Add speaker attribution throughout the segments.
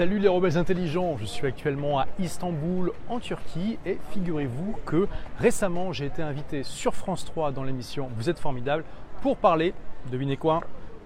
Speaker 1: Salut les rebelles intelligents, je suis actuellement à Istanbul en Turquie et figurez-vous que récemment j'ai été invité sur France 3 dans l'émission Vous êtes formidable pour parler, devinez quoi,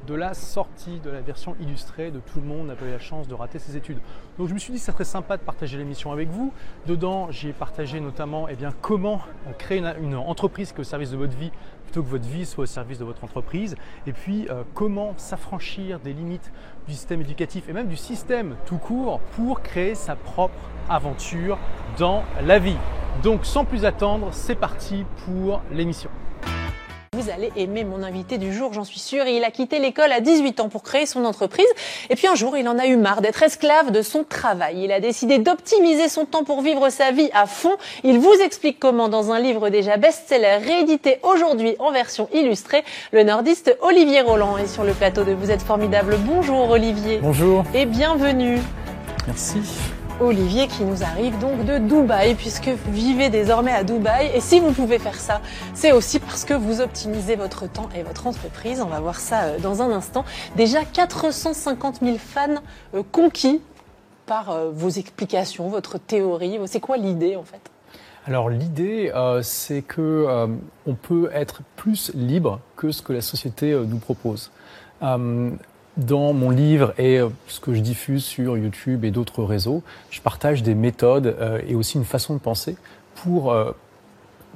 Speaker 1: de la sortie de la version illustrée de Tout le monde n'a pas eu la chance de rater ses études. Donc je me suis dit que ça serait sympa de partager l'émission avec vous. Dedans, j'ai partagé notamment eh bien, comment créer une, entreprise qui est au service de votre vie plutôt que votre vie soit au service de votre entreprise. Et puis euh, comment s'affranchir des limites du système éducatif et même du système tout court pour créer sa propre aventure dans la vie. Donc sans plus attendre, c'est parti pour l'émission.
Speaker 2: Vous allez aimer mon invité du jour, j'en suis sûre. Il a quitté l'école à 18 ans pour créer son entreprise. Et puis un jour, il en a eu marre d'être esclave de son travail. Il a décidé d'optimiser son temps pour vivre sa vie à fond. Il vous explique comment dans un livre déjà best-seller réédité aujourd'hui en version illustrée, le nordiste Olivier Roland est sur le plateau de Vous êtes formidable. Bonjour Olivier.
Speaker 1: Bonjour.
Speaker 2: Et bienvenue.
Speaker 1: Merci.
Speaker 2: Olivier qui nous arrive donc de Dubaï puisque vous vivez désormais à Dubaï et si vous pouvez faire ça, c'est aussi parce que vous optimisez votre temps et votre entreprise. On va voir ça euh, dans un instant. Déjà 450 000 fans euh, conquis par euh, vos explications, votre théorie. C'est quoi l'idée en fait?
Speaker 1: Alors l'idée, c'est que on peut être plus libre que ce que la société nous propose dans mon livre et euh, ce que je diffuse sur YouTube et d'autres réseaux, je partage des méthodes euh, et aussi une façon de penser pour euh,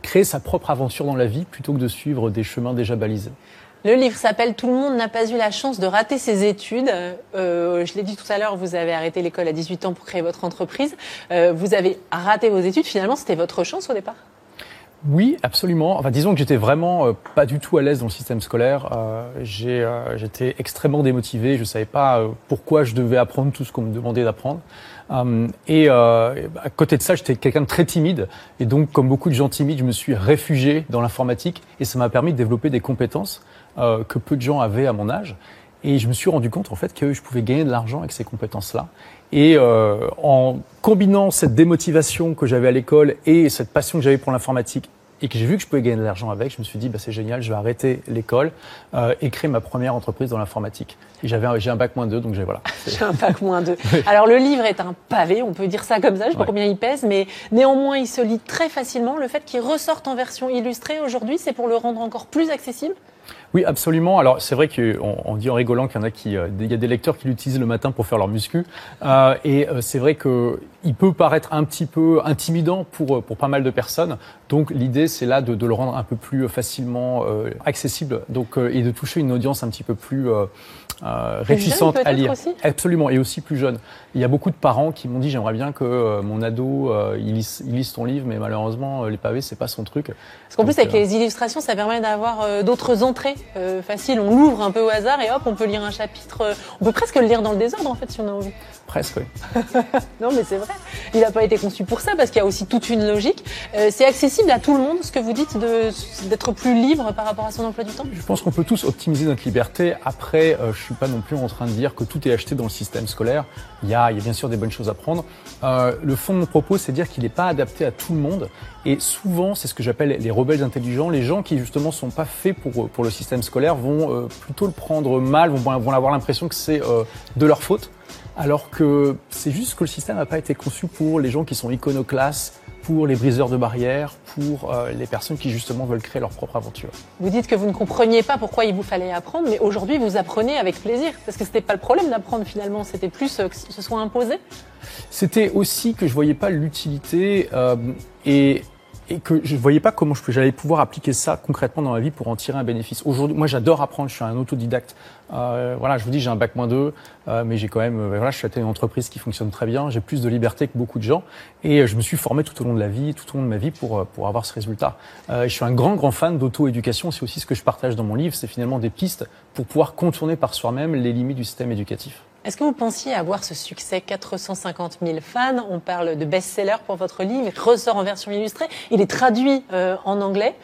Speaker 1: créer sa propre aventure dans la vie plutôt que de suivre des chemins déjà balisés.
Speaker 2: Le livre s'appelle Tout le monde n'a pas eu la chance de rater ses études. je l'ai dit tout à l'heure, vous avez arrêté l'école à 18 ans pour créer votre entreprise. vous avez raté vos études. Finalement, c'était votre chance au départ?
Speaker 1: Oui, absolument. Enfin, disons que j'étais vraiment euh, pas du tout à l'aise dans le système scolaire. Euh, euh, j'étais extrêmement démotivé. Je savais pas pourquoi je devais apprendre tout ce qu'on me demandait d'apprendre. et à côté de ça, j'étais quelqu'un de très timide. Et donc, comme beaucoup de gens timides, je me suis réfugié dans l'informatique. Et ça m'a permis de développer des compétences que peu de gens avaient à mon âge. Et je me suis rendu compte en fait que je pouvais gagner de l'argent avec ces compétences-là. Et euh, en combinant cette démotivation que j'avais à l'école et cette passion que j'avais pour l'informatique et que j'ai vu que je pouvais gagner de l'argent avec, je me suis dit bah, c'est génial, je vais arrêter l'école euh, et créer ma première entreprise dans l'informatique. Et j'avais j'ai un bac moins 2, donc j'ai voilà.
Speaker 2: J'ai un bac moins 2. Alors le livre est un pavé, on peut dire ça comme ça, je sais pas combien il pèse, mais néanmoins il se lit très facilement. Le fait qu'il ressorte en version illustrée aujourd'hui, c'est pour le rendre encore plus accessible
Speaker 1: oui, absolument. Alors c'est vrai qu'on on dit en rigolant qu'il y en a qui, euh, il y a des lecteurs qui l'utilisent le matin pour faire leur muscu, euh, et euh, c'est vrai que il peut paraître un petit peu intimidant pour pour pas mal de personnes. Donc l'idée c'est là de, de, le rendre un peu plus facilement accessible, donc et de toucher une audience un petit peu plus euh, réticente à lire. Absolument, et aussi plus jeune. Il y a beaucoup de parents qui m'ont dit j'aimerais bien que euh, mon ado euh, il, lise, il, lise, ton livre, mais malheureusement les pavés c'est pas son truc.
Speaker 2: Parce qu'en plus avec les illustrations, ça permet d'avoir d'autres entrées faciles. On l'ouvre un peu au hasard et hop, on peut lire un chapitre. on peut presque le lire dans le désordre en fait si on a envie.
Speaker 1: Presque, oui.
Speaker 2: non, mais c'est vrai. Il n'a pas été conçu pour ça parce qu'il y a aussi toute une logique. c'est accessible à tout le monde, ce que vous dites, d'être plus libre par rapport à son emploi du temps?
Speaker 1: Je pense qu'on peut tous optimiser notre liberté. Après, suis pas non plus en train de dire que tout est acheté dans le système scolaire. Il y a, il y a bien sûr des bonnes choses à prendre. Euh, le fond de mon propos, c'est dire qu'il n'est pas adapté à tout le monde. Et souvent, c'est ce que j'appelle les rebelles intelligents. Les gens qui justement sont pas faits pour pour le système scolaire vont euh, plutôt le prendre mal, vont, vont avoir l'impression que c'est euh, de leur faute. Alors que c'est juste que le système n'a pas été conçu pour les gens qui sont iconoclastes, pour les briseurs de barrières, pour euh, les personnes qui justement veulent créer leur propre aventure.
Speaker 2: Vous dites que vous ne compreniez pas pourquoi il vous fallait apprendre, mais aujourd'hui vous apprenez avec plaisir, parce que c'était pas le problème d'apprendre finalement, c'était plus euh, que ce soit imposé.
Speaker 1: C'était aussi que je voyais pas l'utilité euh, et et que je ne voyais pas comment j'allais pouvoir appliquer ça concrètement dans ma vie pour en tirer un bénéfice. Aujourd'hui, moi, j'adore apprendre. Je suis un autodidacte. Euh, voilà, je vous dis, j'ai un bac moins 2, euh, mais j'ai quand même, euh, voilà, je suis à une entreprise qui fonctionne très bien. J'ai plus de liberté que beaucoup de gens, et je me suis formé tout au long de la vie, tout au long de ma vie pour pour avoir ce résultat. je suis un grand grand fan d'auto-éducation. C'est aussi ce que je partage dans mon livre. C'est finalement des pistes pour pouvoir contourner par soi-même les limites du système éducatif.
Speaker 2: Est-ce que vous pensiez avoir ce succès? 450 000 fans On parle de best-seller pour votre livre, il ressort en version illustrée, il est traduit euh, en anglais.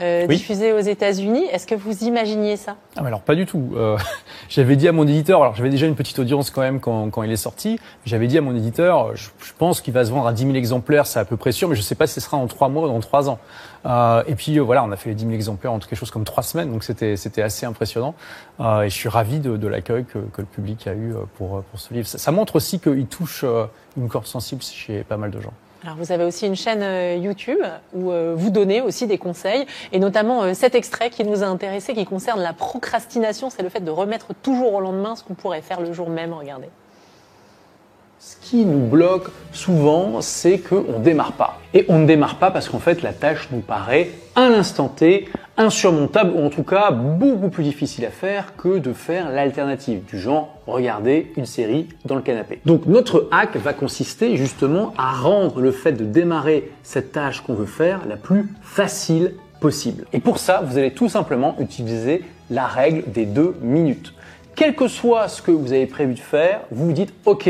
Speaker 2: Euh, diffusé aux États-Unis. Est-ce que vous imaginiez ça?
Speaker 1: Ah, Alors pas du tout. Euh, j'avais dit à mon éditeur, alors j'avais déjà une petite audience quand même quand, quand il est sorti, j'avais dit à mon éditeur, je, je pense qu'il va se vendre à 10 000 exemplaires, c'est à peu près sûr, mais je ne sais pas si ce sera en trois mois ou dans trois ans. Euh, et puis euh, voilà, on a fait les 10 000 exemplaires en quelque chose comme trois semaines, donc c'était c'était assez impressionnant. Euh, et je suis ravi de, de l'accueil que, que, le public a eu pour pour ce livre. Ça, ça montre aussi qu'il touche une corde sensible chez pas mal de gens.
Speaker 2: Alors vous avez aussi une chaîne euh, YouTube où euh, vous donnez aussi des conseils et notamment euh, cet extrait qui nous a intéressé qui concerne la procrastination, c'est le fait de remettre toujours au lendemain ce qu'on pourrait faire le jour même. Regardez.
Speaker 1: Ce qui nous bloque souvent, c'est qu'on ne démarre pas. Et on ne démarre pas parce qu'en fait, la tâche nous paraît à l'instant T insurmontable ou en tout cas beaucoup plus difficile à faire que de faire l'alternative du genre regarder une série dans le canapé. Donc notre hack va consister justement à rendre le fait de démarrer cette tâche qu'on veut faire la plus facile possible. Et pour ça, vous allez tout simplement utiliser la règle des deux minutes. Quel que soit ce que vous avez prévu de faire, vous vous dites OK,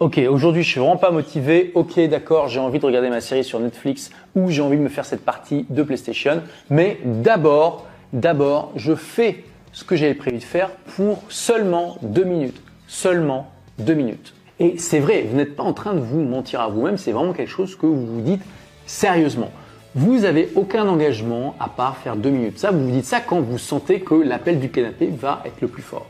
Speaker 1: ok, aujourd'hui je suis vraiment pas motivé, ok d'accord, j'ai envie de regarder ma série sur Netflix ou j'ai envie de me faire cette partie de PlayStation, mais d'abord, d'abord, je fais ce que j'avais prévu de faire pour seulement deux minutes. Seulement deux minutes. Et c'est vrai, vous n'êtes pas en train de vous mentir à vous-même, c'est vraiment quelque chose que vous vous dites sérieusement. Vous n'avez aucun engagement à part faire deux minutes. Ça, vous vous dites ça quand vous sentez que l'appel du canapé va être le plus fort.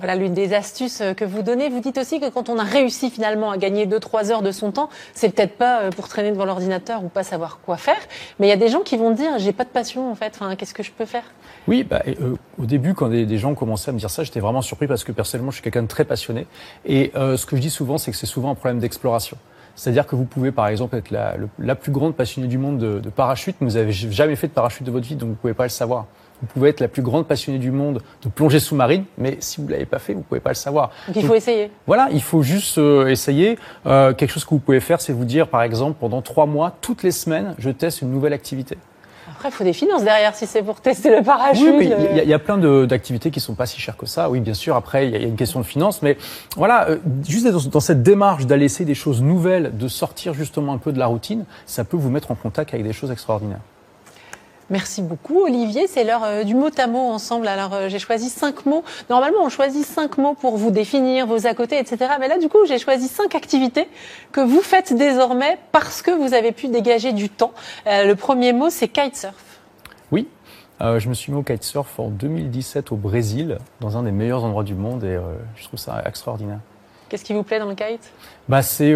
Speaker 2: Voilà l'une des astuces euh, que vous donnez. Vous dites aussi que quand on a réussi finalement à gagner 2-3 heures de son temps, c'est peut-être pas euh, pour traîner devant l'ordinateur ou pas savoir quoi faire, mais il y a des gens qui vont dire j'ai pas de passion en fait. Enfin, qu'est-ce que je peux faire?
Speaker 1: Oui, bah, euh, au début quand des, gens commençaient à me dire ça, j'étais vraiment surpris parce que personnellement je suis quelqu'un de très passionné et ce que je dis souvent c'est que c'est souvent un problème d'exploration. C'est-à-dire que vous pouvez, par exemple, être la, la plus grande passionnée du monde de, de parachute, mais vous n'avez jamais fait de parachute de votre vie, donc vous ne pouvez pas le savoir. Vous pouvez être la plus grande passionnée du monde de plongée sous-marine, mais si vous ne l'avez pas fait, vous ne pouvez pas le savoir.
Speaker 2: Donc il faut essayer.
Speaker 1: Voilà, il faut juste euh, essayer. Euh, quelque chose que vous pouvez faire, c'est vous dire, par exemple, pendant trois mois, toutes les semaines, je teste une nouvelle activité.
Speaker 2: Après, il faut des finances derrière si c'est pour tester le parachute.
Speaker 1: Oui, il y, a plein d'activités qui sont pas si chères que ça. Oui, bien sûr. Après, il y, a une question de finances, mais voilà, euh, juste dans, dans, cette démarche d'aller essayer des choses nouvelles, de sortir justement un peu de la routine, ça peut vous mettre en contact avec des choses extraordinaires.
Speaker 2: Merci beaucoup, Olivier. C'est l'heure euh, du mot à mot ensemble. Alors, euh, j'ai choisi cinq mots. Normalement, on choisit cinq mots pour vous définir vos à côté, etc. Mais là, du coup, j'ai choisi cinq activités que vous faites désormais parce que vous avez pu dégager du temps. Euh, le premier mot, c'est kitesurf.
Speaker 1: Oui. je me suis mis au kitesurf en 2017 au Brésil, dans un des meilleurs endroits du monde, et je trouve ça extraordinaire.
Speaker 2: Qu'est-ce qui vous plaît dans le kite?
Speaker 1: Bah, c'est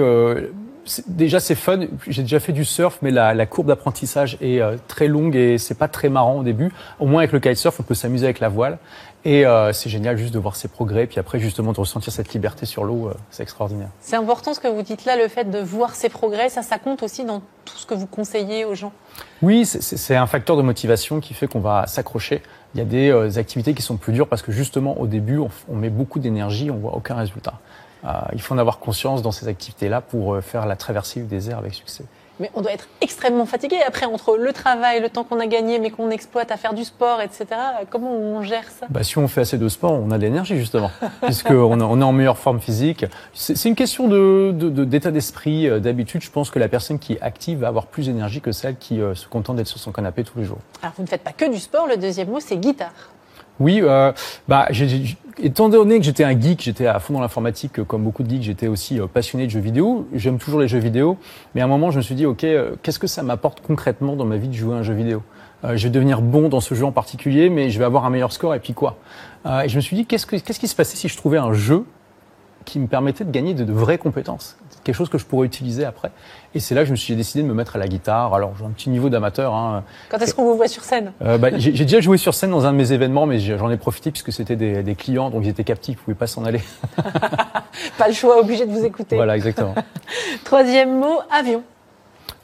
Speaker 1: déjà c'est fun. J'ai déjà fait du surf, mais la, la courbe d'apprentissage est euh, très longue et c'est pas très marrant au début. Au moins avec le kitesurf, on peut s'amuser avec la voile et euh, c'est génial juste de voir ses progrès. Puis après justement de ressentir cette liberté sur l'eau, euh, c'est extraordinaire.
Speaker 2: C'est important ce que vous dites là, le fait de voir ses progrès, ça, ça compte aussi dans tout ce que vous conseillez aux gens.
Speaker 1: Oui, c'est un facteur de motivation qui fait qu'on va s'accrocher. Il y a des activités qui sont plus dures parce que justement au début on, on met beaucoup d'énergie, on voit aucun résultat. Euh, il faut en avoir conscience dans ces activités-là pour euh, faire la traversée du désert avec succès.
Speaker 2: Mais on doit être extrêmement fatigué après entre le travail, le temps qu'on a gagné mais qu'on exploite à faire du sport, etc. Comment on gère ça?
Speaker 1: Bah, Si on fait assez de sport, on a de l'énergie justement, puisqu'on on est en meilleure forme physique. C'est une question d'état de, d'esprit, euh, d'habitude. Je pense que la personne qui est active va avoir plus d'énergie que celle qui se contente d'être sur son canapé tous les jours.
Speaker 2: Alors vous ne faites pas que du sport, le deuxième mot c'est guitare.
Speaker 1: Oui, euh, bah, étant donné que j'étais un geek, j'étais à fond dans l'informatique, euh, comme beaucoup de geeks, j'étais aussi euh, passionné de jeux vidéo. J'aime toujours les jeux vidéo, mais à un moment, je me suis dit, ok, euh, qu'est-ce que ça m'apporte concrètement dans ma vie de jouer à un jeu vidéo? Je vais devenir bon dans ce jeu en particulier, mais je vais avoir un meilleur score, et puis quoi? Et je me suis dit, qu'est-ce, que, qu'est-ce qui se passait si je trouvais un jeu qui me permettait de gagner de, de, vraies compétences, quelque chose que je pourrais utiliser après. Et c'est là que je me suis décidé de me mettre à la guitare. Alors j'ai un petit niveau d'amateur. Hein.
Speaker 2: Quand est-ce qu'on vous voit sur scène?
Speaker 1: Euh, bah, j'ai, déjà joué sur scène dans un de mes événements, mais j'en ai profité puisque c'était des, des, clients, donc ils étaient captifs, ils pouvaient pas s'en aller.
Speaker 2: pas le choix, obligé de vous écouter.
Speaker 1: Voilà, exactement.
Speaker 2: Troisième mot, avion.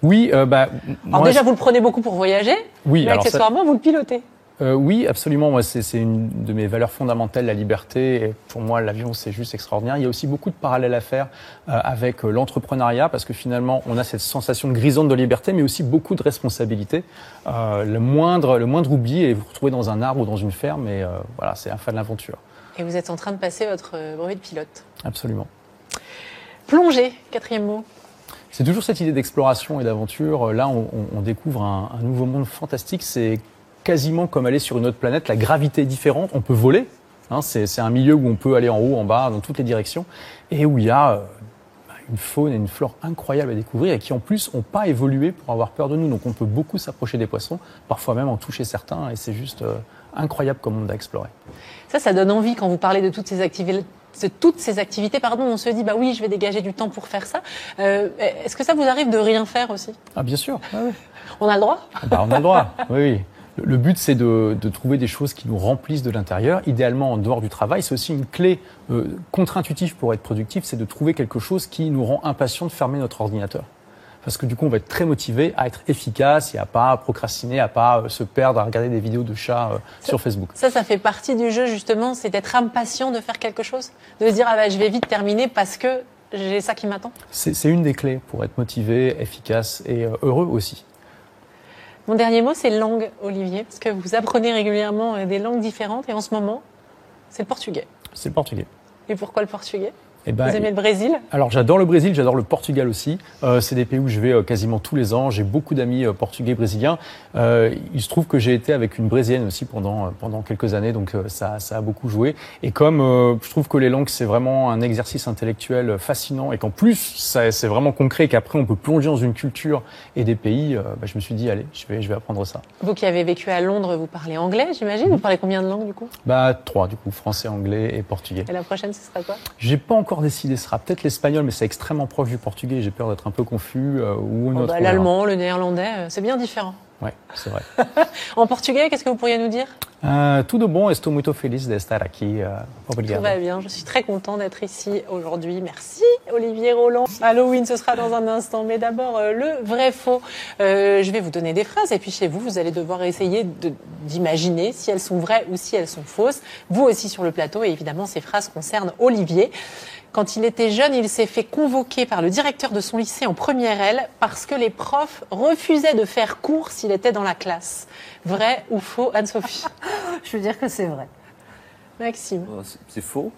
Speaker 1: Oui, euh, bah.
Speaker 2: Alors déjà, vous le prenez beaucoup pour voyager.
Speaker 1: Oui.
Speaker 2: Mais accessoirement, vous le pilotez.
Speaker 1: Euh, oui, absolument. Moi, c'est une de mes valeurs fondamentales, la liberté. Et pour moi, l'avion, c'est juste extraordinaire. Il y a aussi beaucoup de parallèles à faire euh, avec euh, l'entrepreneuriat, parce que finalement, on a cette sensation grisante de liberté, mais aussi beaucoup de responsabilité. Euh, le moindre, le moindre oubli, et vous vous retrouvez dans un arbre ou dans une ferme, et voilà, c'est un fin de l'aventure.
Speaker 2: Et vous êtes en train de passer votre brevet de pilote.
Speaker 1: Absolument.
Speaker 2: Plonger, quatrième mot.
Speaker 1: C'est toujours cette idée d'exploration et d'aventure. Là, on, on découvre un, un, nouveau monde fantastique. C'est quasiment comme aller sur une autre planète. La gravité est différente. On peut voler. Hein, c'est un milieu où on peut aller en haut, en bas, dans toutes les directions, et où il y a euh, une faune et une flore incroyables à découvrir et qui en plus n'ont pas évolué pour avoir peur de nous. Donc on peut beaucoup s'approcher des poissons, parfois même en toucher certains, et c'est juste euh, incroyable comme monde à explorer.
Speaker 2: Ça, ça donne envie quand vous parlez de toutes ces activités de toutes ces activités, pardon, on se dit bah oui, je vais dégager du temps pour faire ça. Euh, Est-ce que ça vous arrive de rien faire aussi?
Speaker 1: Ah bien sûr. Ah, oui.
Speaker 2: On a le droit?
Speaker 1: Bah, On a le droit. oui. oui. Le but, c'est de, de, trouver des choses qui nous remplissent de l'intérieur, idéalement en dehors du travail. C'est aussi une clé euh, contre-intuitive pour être productif, c'est de trouver quelque chose qui nous rend impatient de fermer notre ordinateur. Parce que du coup, on va être très motivé à être efficace et à pas procrastiner, à pas euh, se perdre à regarder des vidéos de chats euh, sur Facebook.
Speaker 2: Ça, ça fait partie du jeu justement, c'est d'être impatient de faire quelque chose, de se dire ah bah, je vais vite terminer parce que j'ai ça qui m'attend.
Speaker 1: C'est une des clés pour être motivé, efficace et heureux aussi.
Speaker 2: Mon dernier mot, c'est langue, Olivier, parce que vous apprenez régulièrement euh, des langues différentes et en ce moment, c'est le portugais.
Speaker 1: C'est le portugais.
Speaker 2: Et pourquoi le portugais?
Speaker 1: Eh ben,
Speaker 2: Vous aimez le Brésil?
Speaker 1: Alors j'adore le Brésil, j'adore le Portugal aussi. Euh, c'est des pays où je vais euh, quasiment tous les ans. J'ai beaucoup d'amis euh, portugais, brésiliens. Euh, il se trouve que j'ai été avec une brésilienne aussi pendant pendant quelques années, donc ça ça a beaucoup joué. Et comme je trouve que les langues c'est vraiment un exercice intellectuel fascinant et qu'en plus c'est vraiment concret et qu'après on peut plonger dans une culture et des pays, bah, je me suis dit allez, je vais je vais apprendre ça.
Speaker 2: Vous qui avez vécu à Londres, vous parlez anglais, j'imagine? Vous parlez combien de langues du coup?
Speaker 1: Bah trois du coup, français, anglais et portugais.
Speaker 2: Et la prochaine ce sera quoi?
Speaker 1: J'ai pas encore décidé. Ce sera peut-être l'espagnol, mais c'est extrêmement proche du portugais. J'ai peur d'être un peu confus. Euh, ou
Speaker 2: oh bah, L'allemand, le néerlandais, c'est bien différent.
Speaker 1: Oui, c'est vrai.
Speaker 2: en portugais, qu'est-ce que vous pourriez nous dire?
Speaker 1: Euh, Tout de bon, estou muito feliz de estar aqui. Euh,
Speaker 2: Tout va bien, je suis très content d'être ici aujourd'hui. Merci Olivier Roland. Halloween, ce sera dans un instant, mais d'abord euh, le vrai faux. Euh, je vais vous donner des phrases et puis chez vous, vous allez devoir essayer d'imaginer si elles sont vraies ou si elles sont fausses. Vous aussi sur le plateau et évidemment ces phrases concernent Olivier. Quand il était jeune, il s'est fait convoquer par le directeur de son lycée en première L parce que les profs refusaient de faire cours s'il était dans la classe. Vrai ou faux, Anne-Sophie?
Speaker 3: Je veux dire que c'est vrai.
Speaker 2: Maxime
Speaker 4: oh, C'est faux.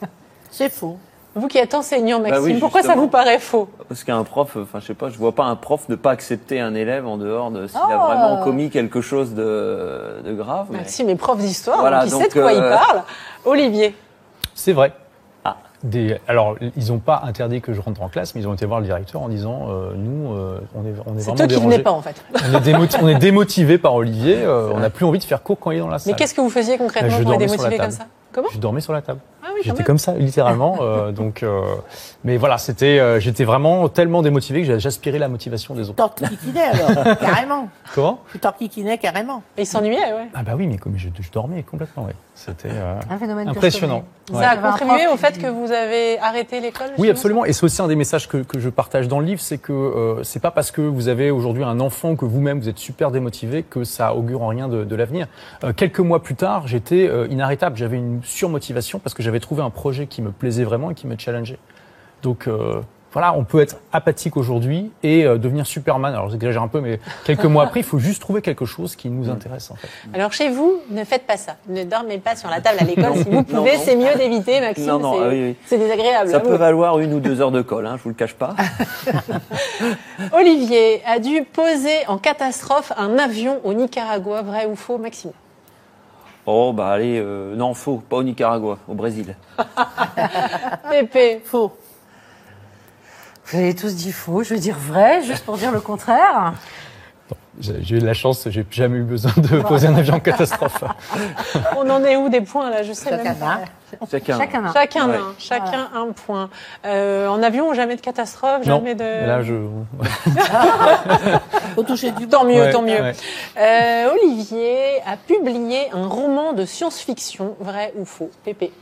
Speaker 3: c'est faux.
Speaker 2: Vous qui êtes enseignant, bah Maxime, pourquoi ça vous paraît faux?
Speaker 4: Parce qu'un prof, enfin je sais pas, je vois pas un prof ne pas accepter un élève en dehors de s'il a oh vraiment commis quelque chose de, de grave.
Speaker 2: Maxime est prof d'histoire, voilà, donc il sait de quoi il euh, parle. Olivier
Speaker 1: C'est vrai. Des, alors, ils n'ont pas interdit que je rentre en classe, mais ils ont été voir le directeur en disant euh, nous, euh, on est, on est,
Speaker 2: vraiment dérangés. pas en fait.
Speaker 1: on, est démotivé, on est démotivé par Olivier. Euh, on n'a plus envie de faire cours quand il est dans la salle.
Speaker 2: Mais qu'est-ce que vous faisiez concrètement
Speaker 1: pour
Speaker 2: être démotivé comme ça?
Speaker 1: Comment? Je dormais sur la table. Ah oui, j'étais comme ça, littéralement. euh, donc, euh, mais voilà, c'était, euh, j'étais vraiment tellement démotivé que j'aspirais la motivation des autres.
Speaker 3: T'enquiquinais alors, carrément.
Speaker 1: Comment?
Speaker 3: T'enquiquinais carrément.
Speaker 2: Et il s'ennuyait, ouais.
Speaker 1: Ah bah oui, mais comme je, je dormais complètement, ouais. C'était euh, impressionnant.
Speaker 2: Ça a contribué au fait que vous avez arrêté l'école
Speaker 1: Oui, absolument. Et c'est aussi un des messages que, que, je partage dans le livre, c'est que euh, c'est pas parce que vous avez aujourd'hui un enfant que vous-même vous êtes super démotivé que ça augure en rien de, de l'avenir. Euh, quelques mois plus tard, j'étais euh, inarrêtable. J'avais une surmotivation parce que j'avais trouvé un projet qui me plaisait vraiment et qui me challengeait. Donc euh, voilà, on peut être apathique aujourd'hui et euh, devenir Superman. Alors j'exagère un peu, mais quelques mois après, il faut juste trouver quelque chose qui nous intéresse en fait.
Speaker 2: Alors chez vous, ne faites pas ça. Ne dormez pas sur la table à l'école si vous pouvez. C'est mieux d'éviter, Maxime. Non, non, oui, oui. C'est désagréable.
Speaker 4: Ça peut valoir une ou deux heures de colle, hein, je vous le cache pas.
Speaker 2: Olivier a dû poser en catastrophe un avion au Nicaragua, vrai ou faux, Maxime?
Speaker 4: Oh, bah allez, euh, non, faux, pas au Nicaragua, au Brésil.
Speaker 2: Pépé.
Speaker 3: Faux. Vous avez tous dit faux, je vais dire vrai, juste pour dire le contraire.
Speaker 1: J'ai eu de la chance, j'ai jamais eu besoin de poser un avion en catastrophe.
Speaker 2: On en est où des points là? Je sais
Speaker 3: Chacun
Speaker 2: même
Speaker 4: Chacun.
Speaker 2: Chacun un. Chacun, ouais. un. Chacun un point. Euh, en avion, jamais de catastrophe,
Speaker 1: non,
Speaker 2: jamais de.
Speaker 1: Là, je.
Speaker 3: Faut toucher du.
Speaker 2: Tant mieux,
Speaker 1: Ouais,
Speaker 2: tant mieux.
Speaker 1: ouais.
Speaker 2: Euh, Olivier a publié un roman de science-fiction, vrai ou faux? Pépé.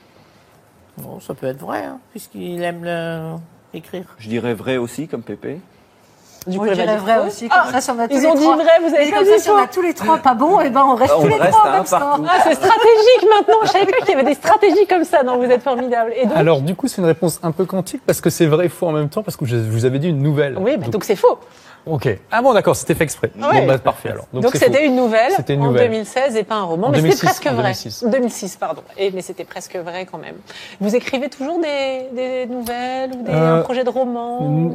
Speaker 3: Bon, ça peut être vrai, hein, puisqu'il aime le...
Speaker 4: Je dirais vrai aussi, comme Pépé.
Speaker 2: Du coup, dire
Speaker 3: vrai
Speaker 2: faux.
Speaker 3: aussi. Comme
Speaker 2: Ah,
Speaker 3: ça, si on a tous
Speaker 2: ils
Speaker 3: les
Speaker 2: ont dit
Speaker 3: trois-
Speaker 2: vrai, vous avez
Speaker 3: comme
Speaker 2: dit
Speaker 3: ça, si on a tous les trois pas bons, et ben on reste
Speaker 4: On
Speaker 3: tous les
Speaker 4: reste
Speaker 3: trois comme.
Speaker 2: Ah, c'est stratégique maintenant. Je savais pas qu'il y avait des stratégies comme ça. Non, vous êtes formidable. Et donc,
Speaker 1: Alors du coup, c'est une réponse un peu quantique parce que c'est vrai et faux en même temps parce que je vous avais dit une nouvelle.
Speaker 2: oui, bah, donc c'est faux.
Speaker 1: Ok. Ah bon, d'accord, c'était fait exprès.
Speaker 2: Ouais.
Speaker 1: Bon, bah, parfait alors.
Speaker 2: Donc c'était une nouvelle en
Speaker 1: nouvelle.
Speaker 2: 2016 et pas un roman,
Speaker 1: En
Speaker 2: mais
Speaker 1: 2006,
Speaker 2: c'était presque
Speaker 1: en
Speaker 2: vrai.
Speaker 1: 2006.
Speaker 2: 2006, pardon. Et, mais c'était presque vrai quand même. Vous écrivez toujours des, des nouvelles ou des
Speaker 1: Euh,
Speaker 2: un projet de roman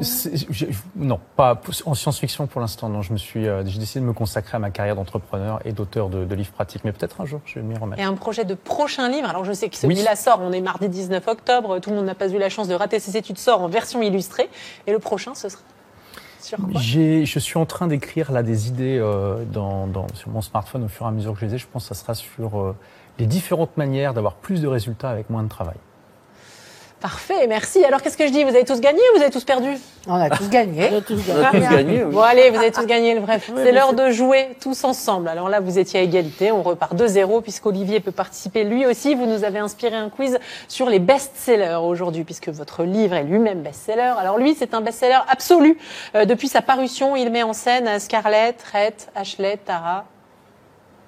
Speaker 1: Non, pas en science-fiction pour l'instant. Non, je me suis, euh, j'ai décidé de me consacrer à ma carrière d'entrepreneur et d'auteur de, de livres pratiques. Mais peut-être un jour, je vais m'y remettre.
Speaker 2: Et un projet de prochain livre. Alors je sais que
Speaker 1: Oui.
Speaker 2: celui-là sort, on est mardi 19 octobre, tout le monde n'a pas eu la chance de rater ses études, sort en version illustrée. Et le prochain, ce sera sur quoi?
Speaker 1: Je suis en train d'écrire là des idées euh, dans, dans- sur mon smartphone au fur et à mesure que je les ai. Je pense que ça sera sur euh, les différentes manières d'avoir plus de résultats avec moins de travail.
Speaker 2: Parfait, merci. Alors qu'est-ce que je dis Vous avez tous gagné ou vous avez tous perdu
Speaker 3: On a tous gagné.
Speaker 4: On a tous gagné. oui.
Speaker 2: Bon allez, vous avez tous gagné le vrai. C'est l'heure de jouer tous ensemble. Alors là, vous étiez à égalité, on repart de zéro puisqu'Olivier peut participer lui aussi. Vous nous avez inspiré un quiz sur les best-sellers aujourd'hui puisque votre livre est lui-même best-seller. Alors lui, c'est un best-seller absolu. Euh, depuis sa parution, il met en scène Scarlett, Rhett, Ashley, Tara.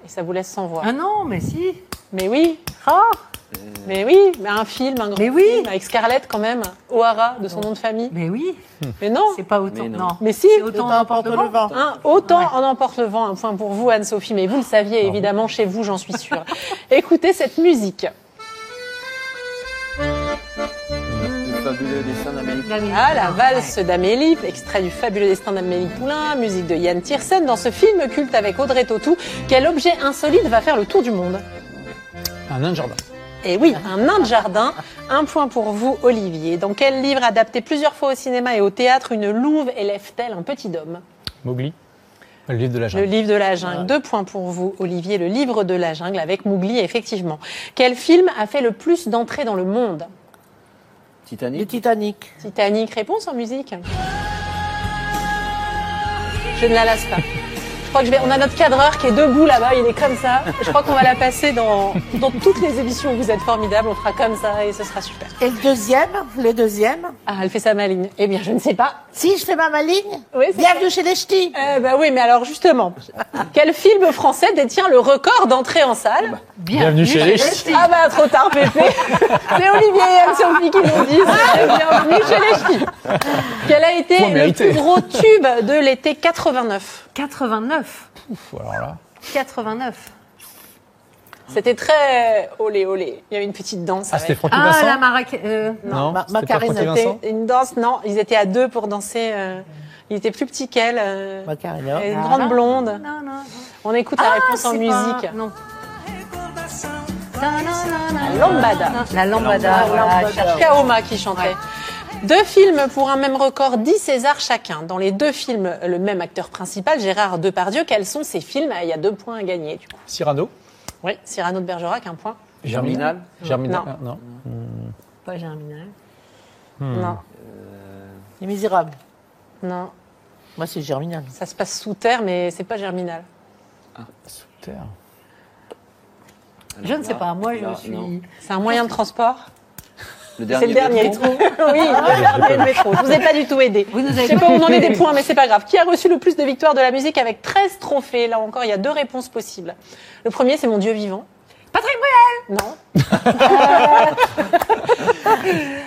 Speaker 2: Et ça vous laisse sans voix.
Speaker 3: Ah non, mais si.
Speaker 2: Mais oui,
Speaker 3: Ah,
Speaker 2: mais oui, mais un film, un grand
Speaker 3: Mais oui.
Speaker 2: film avec Scarlett quand même, O'Hara de son nom de famille.
Speaker 3: mais oui.
Speaker 2: Mais non,
Speaker 3: C'est pas autant.
Speaker 4: Mais non.
Speaker 3: non.
Speaker 2: mais si.
Speaker 3: C'est autant n'importe le vent.
Speaker 2: Hein, autant
Speaker 3: Ouais.
Speaker 2: en emporte le vent, un point pour vous Anne-Sophie, mais vous le saviez évidemment chez vous, j'en suis sûre. Écoutez cette musique.
Speaker 4: Le fabuleux destin d'Amélie.
Speaker 2: Ah, la valse d'Amélie, extrait du fabuleux destin d'Amélie Poulain, musique de Yann Tiersen. Dans ce film culte avec Audrey Tautou, quel objet insolite va faire le tour du monde?
Speaker 1: Un nain de jardin.
Speaker 2: Et oui, un nain de jardin. Un point pour vous, Olivier. Dans quel livre adapté plusieurs fois au cinéma et au théâtre, une louve élève-t-elle un petit homme
Speaker 1: Mowgli. Le livre de la
Speaker 2: Le
Speaker 1: jungle.
Speaker 2: livre de la jungle. Deux points pour vous, Olivier. Le livre de la jungle avec Mowgli, effectivement. Quel film a fait le plus d'entrées dans le monde?
Speaker 5: Le
Speaker 4: Titanic.
Speaker 5: Titanic.
Speaker 2: Titanic. Réponse en musique. Je ne la lasse pas. Je crois que je vais. On a notre cadreur qui est debout là-bas. Il est comme ça. Je crois qu'on va la passer dans dans toutes les émissions. où Vous êtes formidables. On fera comme ça et ce sera super.
Speaker 5: Et le deuxième Le deuxième
Speaker 2: Ah, elle fait sa maligne. Eh bien, je ne sais pas.
Speaker 5: Si, je fais ma maligne
Speaker 2: Oui, c'est
Speaker 5: Bienvenue chez les ch'tis
Speaker 2: Eh ben oui, mais alors justement, quel film français détient le record d'entrée en salle
Speaker 1: Bienvenue chez les ch'tis.
Speaker 2: Ah bah trop tard, Pépé. C'est Olivier et Anne-Sophie qui l'ont dit. C'est bienvenue chez les ch'tis. Quel a été le plus gros tube de l'été 89
Speaker 3: 89.
Speaker 1: Ouf, alors là.
Speaker 3: 89.
Speaker 2: C'était très olé olé. Il y avait une petite danse.
Speaker 1: Ah,
Speaker 2: avec-
Speaker 1: c'était Francky
Speaker 3: Ah,
Speaker 1: Vincent
Speaker 3: la maraca... euh,
Speaker 1: Non,
Speaker 5: Ma-
Speaker 1: c'était pas
Speaker 5: Macarena,
Speaker 2: C'était une danse, non, ils étaient à deux pour danser. euh, il était plus petit qu'elle. euh,
Speaker 5: Macarena.
Speaker 2: et une
Speaker 3: Ah,
Speaker 2: grande
Speaker 3: non,
Speaker 2: blonde.
Speaker 3: Non, non.
Speaker 2: On écoute la réponse en musique.
Speaker 3: pas- Non.
Speaker 2: La lambada.
Speaker 3: La lambada.
Speaker 2: Ah,
Speaker 3: voilà,
Speaker 2: Lambada. Kaoma qui chantait. Deux films pour un même record, 10 Césars chacun. Dans les deux films, le même acteur principal, Gérard Depardieu. Quels sont ces films? Ah, Il y a deux points à gagner, du coup.
Speaker 1: Cyrano
Speaker 2: Oui, Cyrano de Bergerac, un point.
Speaker 4: Germinal.
Speaker 1: Germinal.
Speaker 2: Non.
Speaker 1: Ah, non.
Speaker 3: Pas Germinal.
Speaker 1: Hmm.
Speaker 2: Non,
Speaker 5: Les Misérables.
Speaker 2: non.
Speaker 5: Moi, c'est Germinal.
Speaker 2: Ça se passe sous terre, mais c'est pas Germinal.
Speaker 1: Sous terre.
Speaker 3: Je ne sais pas. Moi, je suis.
Speaker 2: C'est un moyen de transport?
Speaker 4: Le
Speaker 2: C'est le dernier.
Speaker 4: métro.
Speaker 2: oui, le dernier métro. Je vous ai pas du tout aidé.
Speaker 3: Vous nous
Speaker 2: Je sais pas où on en est des points, mais c'est pas grave. Qui a reçu le plus de victoires de la musique avec 13 trophées Là encore, il y a deux réponses possibles. Le premier, c'est mon Dieu vivant.
Speaker 3: Patrick Bruel
Speaker 2: Non.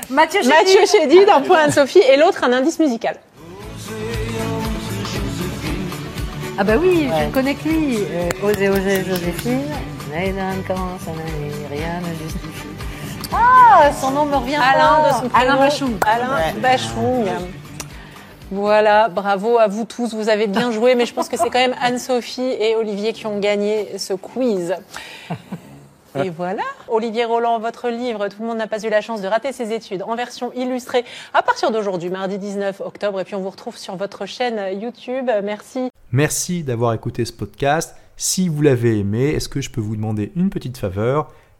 Speaker 3: Mathieu Chédid.
Speaker 2: Mathieu Chédid, un point Anne-Sophie, et l'autre, un indice musical.
Speaker 3: Ah bah oui, je ne connais que lui. Euh, osez, osez, Joséphine. Rien ne justifie. Ah, son nom me revient
Speaker 2: Alain
Speaker 3: pas.
Speaker 2: de son prénom.
Speaker 3: Alain Bachung.
Speaker 2: Alain
Speaker 5: Ouais.
Speaker 2: Bachung. Voilà, bravo à vous tous, vous avez bien joué, mais je pense que c'est quand même Anne-Sophie et Olivier qui ont gagné ce quiz. Et voilà, Olivier Roland, votre livre, tout le monde n'a pas eu la chance de rater ses études, en version illustrée à partir d'aujourd'hui, mardi 19 octobre, et puis on vous retrouve sur votre chaîne YouTube. Merci.
Speaker 6: Merci d'avoir écouté ce podcast. Si vous l'avez aimé, est-ce que je peux vous demander une petite faveur?